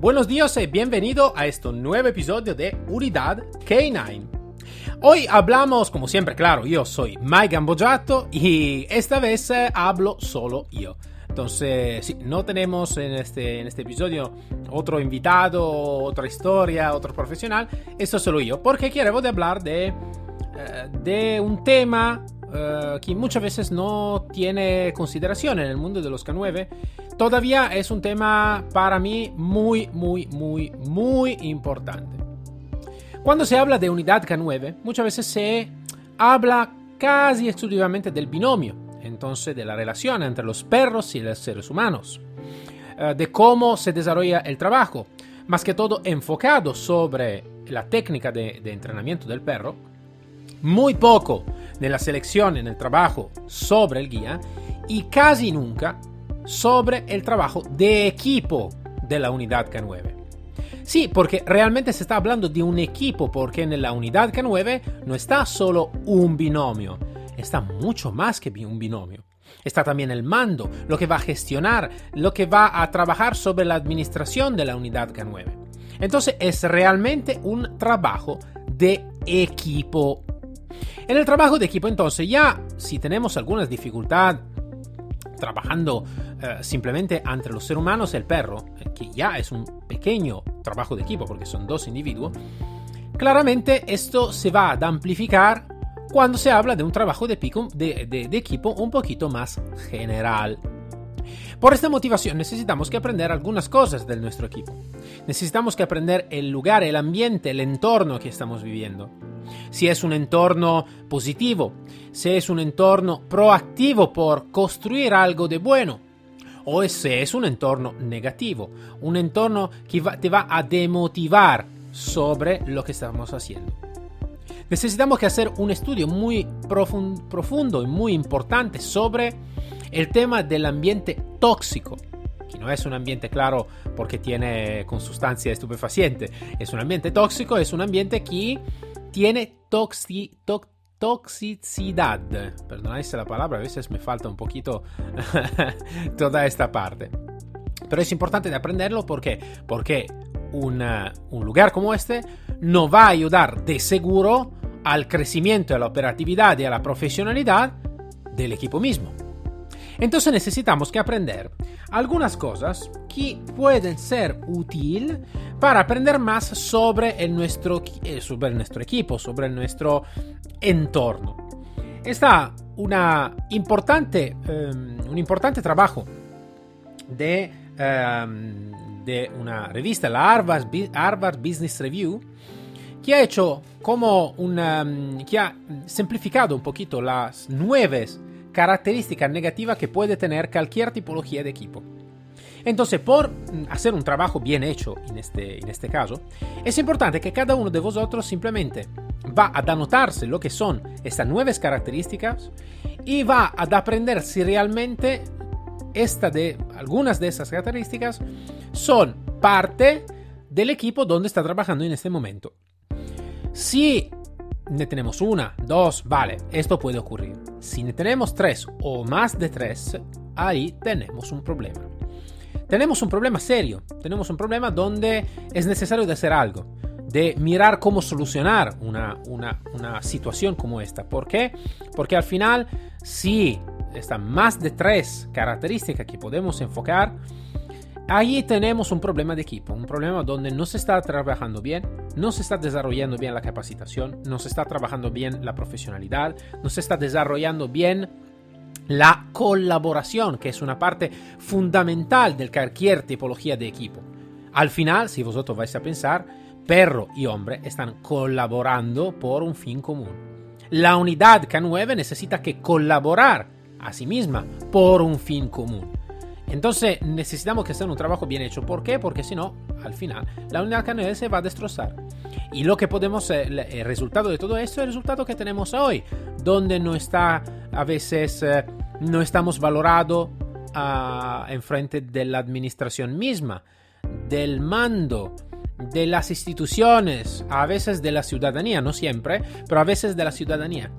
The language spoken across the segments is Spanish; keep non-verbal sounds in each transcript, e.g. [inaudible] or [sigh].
Buenos días y bienvenido a este nuevo episodio de Unidad K9. Hoy hablamos, como siempre, claro, yo soy Mike Gambojato y esta vez eh, hablo solo yo. Entonces, sí, no tenemos en este, en este episodio otro invitado, otra historia, otro profesional. Esto solo yo, porque quiero hablar de, eh, de un tema eh, que muchas veces no tiene consideración en el mundo de los K9. Todavía es un tema para mí muy, muy, muy, muy importante. Cuando se habla de unidad K9, muchas veces se habla casi exclusivamente del binomio, entonces de la relación entre los perros y los seres humanos, eh, de cómo se desarrolla el trabajo, más que todo enfocado sobre la técnica de, de entrenamiento del perro, muy poco de la selección en el trabajo sobre el guía y casi nunca sobre el trabajo de equipo de la unidad K9. Sí, porque realmente se está hablando de un equipo, porque en la unidad K9 no está solo un binomio, está mucho más que un binomio. Está también el mando, lo que va a gestionar, lo que va a trabajar sobre la administración de la unidad K9. Entonces es realmente un trabajo de equipo. En el trabajo de equipo entonces ya si tenemos algunas dificultades trabajando eh, simplemente entre los seres humanos el perro, eh, que ya es un pequeño trabajo de equipo porque son dos individuos, claramente esto se va a amplificar cuando se habla de un trabajo de, pico, de, de, de equipo un poquito más general. Por esta motivación necesitamos que aprender algunas cosas de nuestro equipo. Necesitamos que aprender el lugar, el ambiente, el entorno que estamos viviendo. Si es un entorno positivo, si es un entorno proactivo por construir algo de bueno, o si es un entorno negativo, un entorno que va, te va a demotivar sobre lo que estamos haciendo. Necesitamos que hacer un estudio muy profundo y muy importante sobre el tema del ambiente tóxico, que no es un ambiente claro porque tiene con sustancia estupefaciente, es un ambiente tóxico, es un ambiente que tiene toxi, to, toxicidad. Perdonad la palabra, a veces me falta un poquito [laughs] toda esta parte. Pero es importante de aprenderlo porque, porque una, un lugar como este no va a ayudar de seguro al crecimiento, a la operatividad y a la profesionalidad del equipo mismo. Entonces necesitamos que aprender algunas cosas que pueden ser útiles para aprender más sobre, el nuestro, eh, sobre nuestro equipo, sobre nuestro entorno. Está una importante, um, un importante trabajo de, um, de una revista, la Harvard, Harvard, Business Review, que ha hecho como um, que ha simplificado un poquito las nueve características negativas que puede tener cualquier tipología de equipo. Entonces, por hacer un trabajo bien hecho en este, en este caso, es importante que cada uno de vosotros simplemente va a anotarse lo que son estas nuevas características y va a aprender si realmente esta de, algunas de esas características son parte del equipo donde está trabajando en este momento. Si ne tenemos una, dos, vale, esto puede ocurrir. Si tenemos tres o más de tres, ahí tenemos un problema. Tenemos un problema serio, tenemos un problema donde es necesario hacer algo, de mirar cómo solucionar una, una, una situación como esta. ¿Por qué? Porque al final, si están más de tres características que podemos enfocar, Ahí tenemos un problema de equipo, un problema donde no se está trabajando bien, no se está desarrollando bien la capacitación, no se está trabajando bien la profesionalidad, no se está desarrollando bien la colaboración, que es una parte fundamental de cualquier tipología de equipo. Al final, si vosotros vais a pensar, perro y hombre están colaborando por un fin común. La unidad K9 necesita que colaborar a sí misma por un fin común. Entonces necesitamos que sea un trabajo bien hecho. ¿Por qué? Porque si no, al final, la unidad K9 se va a destrozar. Y lo que podemos, eh, el resultado de todo esto es el resultado que tenemos hoy, donde no está, a veces, eh, no estamos valorados uh, en frente de la administración misma, del mando, de las instituciones, a veces de la ciudadanía, no siempre, pero a veces de la ciudadanía.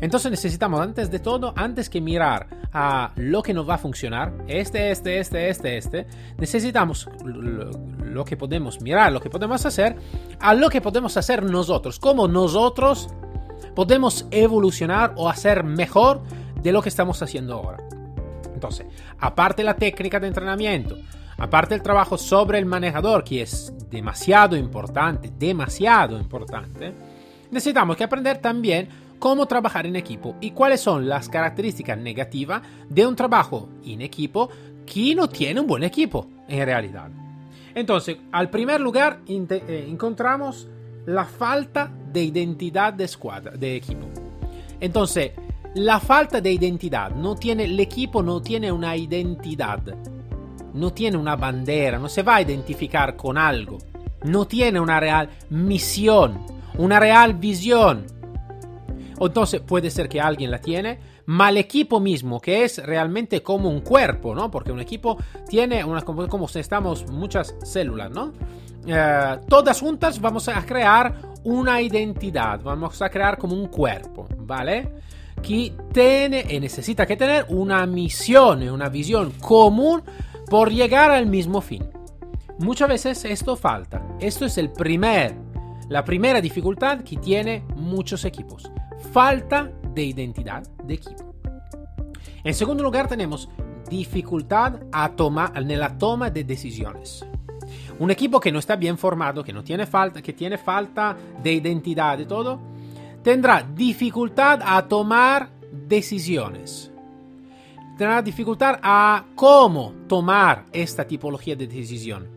Entonces necesitamos antes de todo, antes que mirar a lo que nos va a funcionar, este, este, este, este, este, necesitamos lo, que podemos mirar, lo que podemos hacer, a lo que podemos hacer nosotros, cómo nosotros podemos evolucionar o hacer mejor de lo que estamos haciendo ahora. Entonces, aparte la técnica de entrenamiento, aparte el trabajo sobre el manejador, que es demasiado importante, demasiado importante, necesitamos que aprender también cómo trabajar en equipo y cuáles son las características negativas de un trabajo en equipo que no tiene un buen equipo en realidad. Entonces, al primer lugar eh, encontramos la falta de identidad de escuadra, de equipo. Entonces, la falta de identidad, no tiene, el equipo no tiene una identidad, no tiene una bandera, no se va a identificar con algo, no tiene una real misión, una real visión, entonces puede ser que alguien la tiene, mal el equipo mismo, que es realmente como un cuerpo, ¿no? Porque un equipo tiene una, como, estamos muchas células, ¿no? Eh, todas juntas vamos a crear una identidad, vamos a crear como un cuerpo, ¿vale? Que tiene y necesita que tener una misión, una visión común por llegar al mismo fin. Muchas veces esto falta. Esto es el primer, la primera dificultad que tiene muchos equipos falta de identidad de equipo. En segundo lugar tenemos dificultad a en la toma de decisiones. Un equipo que no está bien formado, que no tiene falta, que tiene falta de identidad y todo, tendrá dificultad a tomar decisiones. Tendrá dificultad a cómo tomar esta tipología de decisión.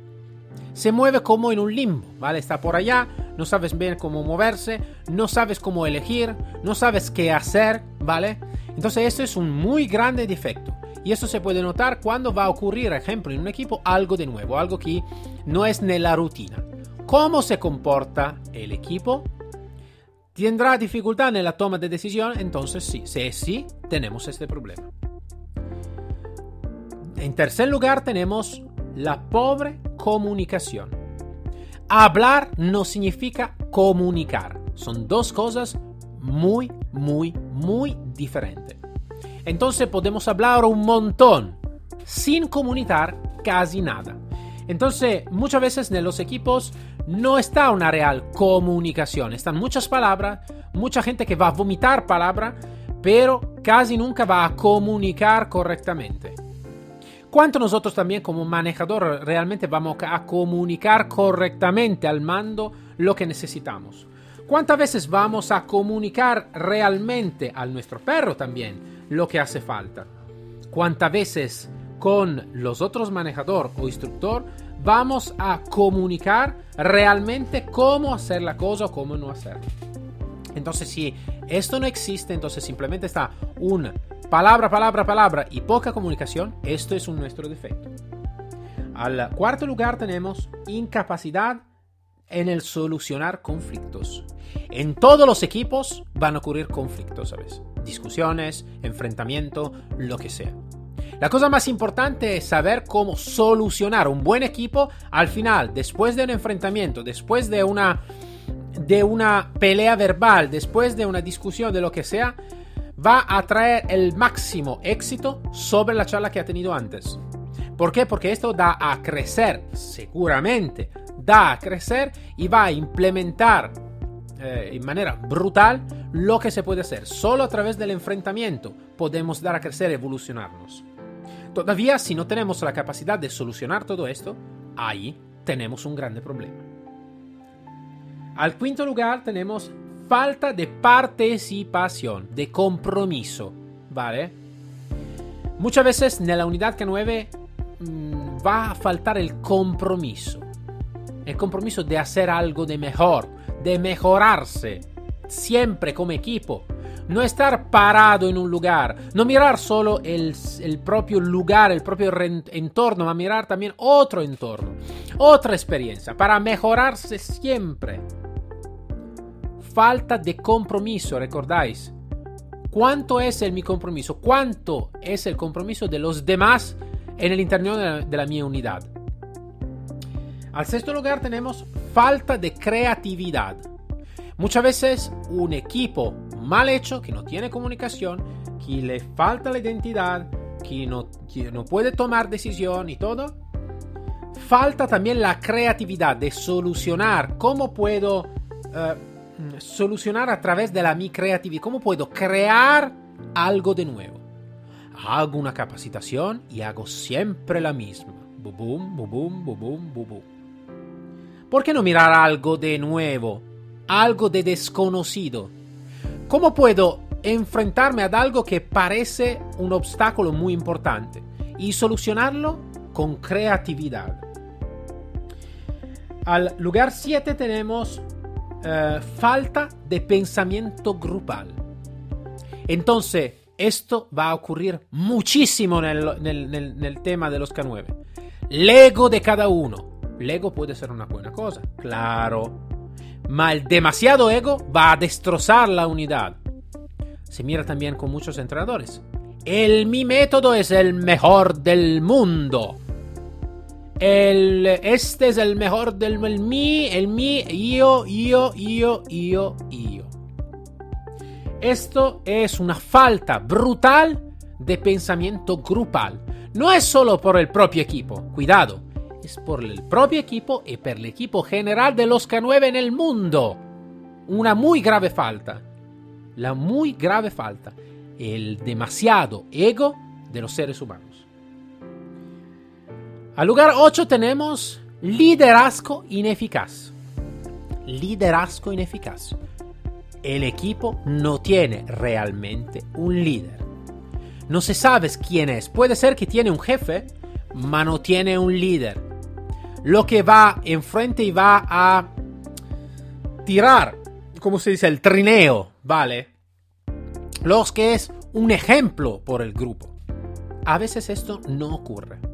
Se mueve como en un limbo, ¿vale? Está por allá, no sabes bien cómo moverse, no sabes cómo elegir, no sabes qué hacer, ¿vale? Entonces esto es un muy grande defecto. Y eso se puede notar cuando va a ocurrir, ejemplo, en un equipo algo de nuevo, algo que no es en la rutina. ¿Cómo se comporta el equipo? ¿Tendrá dificultad en la toma de decisión? Entonces sí, si sí, tenemos este problema. En tercer lugar tenemos la pobre comunicación. Hablar no significa comunicar. Son dos cosas muy, muy, muy diferentes. Entonces podemos hablar un montón sin comunicar casi nada. Entonces muchas veces en los equipos no está una real comunicación. Están muchas palabras, mucha gente que va a vomitar palabras, pero casi nunca va a comunicar correctamente cuánto nosotros también como manejador realmente vamos a comunicar correctamente al mando lo que necesitamos. ¿Cuántas veces vamos a comunicar realmente a nuestro perro también lo que hace falta? ¿Cuántas veces con los otros manejador o instructor vamos a comunicar realmente cómo hacer la cosa o cómo no hacerlo? Entonces, si esto no existe, entonces simplemente está un palabra, palabra, palabra y poca comunicación, esto es un nuestro defecto. Al cuarto lugar tenemos incapacidad en el solucionar conflictos. En todos los equipos van a ocurrir conflictos, ¿sabes? Discusiones, enfrentamiento, lo que sea. La cosa más importante es saber cómo solucionar un buen equipo al final, después de un enfrentamiento, después de una de una pelea verbal, después de una discusión de lo que sea, va a traer el máximo éxito sobre la charla que ha tenido antes. ¿Por qué? Porque esto da a crecer, seguramente, da a crecer y va a implementar eh, en manera brutal lo que se puede hacer. Solo a través del enfrentamiento podemos dar a crecer evolucionarnos. Todavía, si no tenemos la capacidad de solucionar todo esto, ahí tenemos un grande problema. Al quinto lugar tenemos falta de participación, de compromiso, ¿vale? Muchas veces en la unidad K9 mm, va a faltar el compromiso. El compromiso de hacer algo de mejor, de mejorarse, siempre como equipo. no estar parado en un lugar, no mirar solo el, el propio lugar, el propio entorno, ma mirar también otro entorno, otra experiencia, para mejorarse siempre. Falta de compromiso, ¿recordáis? ¿Cuánto es el mi compromiso? ¿Cuánto es el compromiso de los demás en el interior de la, mi unidad? Al sexto lugar tenemos falta de creatividad. Muchas veces un equipo mal hecho, que no tiene comunicación, que le falta la identidad, que no, no puede tomar decisión y todo, falta también la creatividad de solucionar. ¿Cómo puedo uh, solucionar a través de la mi creatividad? ¿Cómo puedo crear algo de nuevo? Hago una capacitación y hago siempre la misma. Bubum, bubum, bubum, bubum. ¿Por qué no mirar algo de nuevo? Algo de desconocido ¿Cómo puedo enfrentarme a algo que parece un obstáculo muy importante y solucionarlo con creatividad? Al lugar 7 tenemos uh, falta de pensamiento grupal. Entonces, esto va a ocurrir muchísimo nel, nel tema de los K9. L'ego de cada uno. L'ego puede ser una buena cosa, claro ma el demasiado ego va a destrozar la unidad. Se mira también con muchos entrenadores. El mi método es el mejor del mundo. El, este es el mejor del el mi, el mi, yo, yo, yo, yo, yo. Esto es una falta brutal de pensamiento grupal. No es solo por el propio equipo, cuidado por el propio equipo y por el equipo general de los K9 en el mundo. Una muy grave falta. La muy grave falta. El demasiado ego de los seres humanos. Al lugar 8 tenemos liderazgo ineficaz. Liderazgo ineficaz. El equipo no tiene realmente un líder. No se sabe quién es. Puede ser que tiene un jefe, pero no tiene un líder lo que va enfrente y va a tirar, como se dice, el trineo, ¿vale? Los que es un ejemplo por el grupo. A veces esto no ocurre.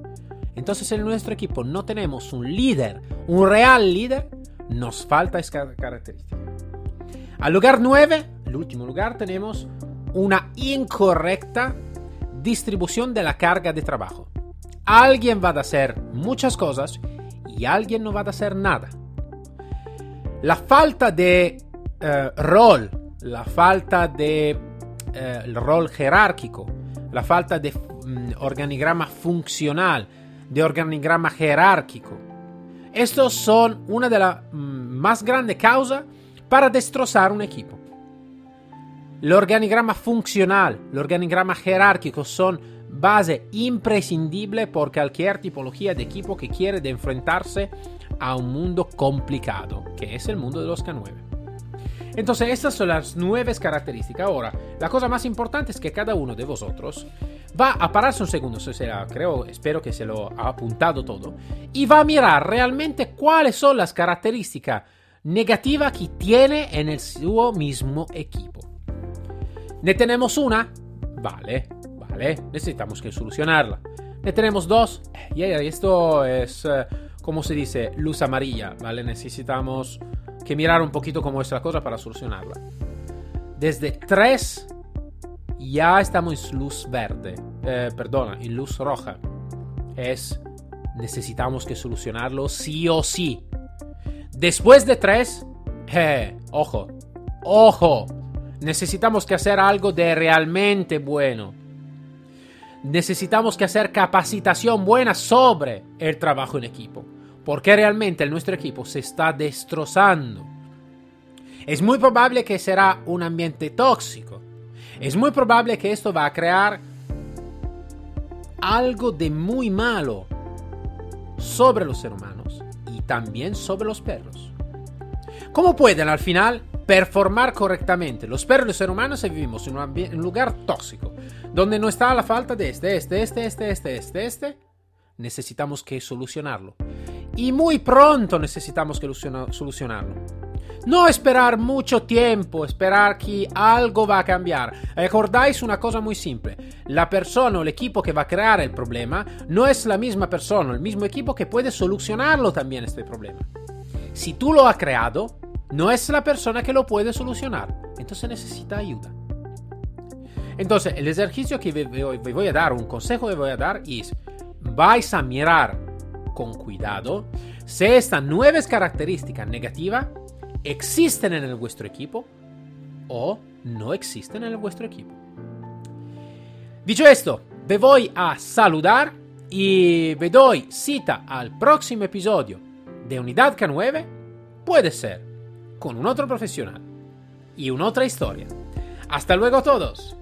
Entonces en nuestro equipo no tenemos un líder, un real líder, nos falta esta característica. Al lugar 9, el último lugar, tenemos una incorrecta distribución de la carga de trabajo. Alguien va a hacer muchas cosas y alguien no va a hacer nada. La falta de eh, rol, la falta de eh, rol jerárquico, la falta de mm, organigrama funcional, de organigrama jerárquico. Estos son una de las mm, más grandes causas para destrozar un equipo. El organigrama funcional, el organigrama jerárquico son base imprescindible por cualquier tipología de equipo que quiere de enfrentarse a un mundo complicado, que es el mundo de los K9. Entonces, estas son las nueve características. Ahora, la cosa más importante es que cada uno de vosotros va a pararse un segundo, creo, espero que se lo ha apuntado todo, y va a mirar realmente cuáles son las características negativas que tiene en el suo mismo equipo. ¿Ne tenemos una? Vale, Necesitamos que solucionarla. Ya tenemos dos. Y esto es, eh, como se dice, luz amarilla, ¿vale? Necesitamos que mirar un poquito cómo es la cosa para solucionarla. Desde tres ya estamos en luz verde. Eh, perdona, en luz roja. Es necesitamos que solucionarlo sí o sí. Después de tres, eh, ojo, ojo, necesitamos que hacer algo de realmente bueno necesitamos que hacer capacitación buena sobre el trabajo en equipo, porque realmente nuestro equipo se está destrozando. Es muy probable que será un ambiente tóxico. Es muy probable que esto va a crear algo de muy malo sobre los seres humanos y también sobre los perros. ¿Cómo pueden al final performar correctamente los perros y los seres humanos si vivimos en un, lugar tóxico, donde no está la falta de este, este, este, este, este, este, este, necesitamos que solucionarlo. Y muy pronto necesitamos solucionarlo. No esperar mucho tiempo, esperar que algo va a cambiar. Recordáis una cosa muy simple. La persona o el equipo que va a crear el problema no es la misma persona, el mismo equipo que puede solucionarlo también este problema. Si tú lo has creado, no es la persona que lo puede solucionar. Entonces necesita ayuda. Entonces, el ejercicio que voy a dar, un consejo que voy a dar es, vais a mirar con cuidado si estas nuevas características negativas existen en el vuestro equipo o no existen en el vuestro equipo. Dicho esto, me voy a saludar y me doy cita al próximo episodio de Unidad K9, puede ser con un otro profesional y una otra historia. Hasta luego todos.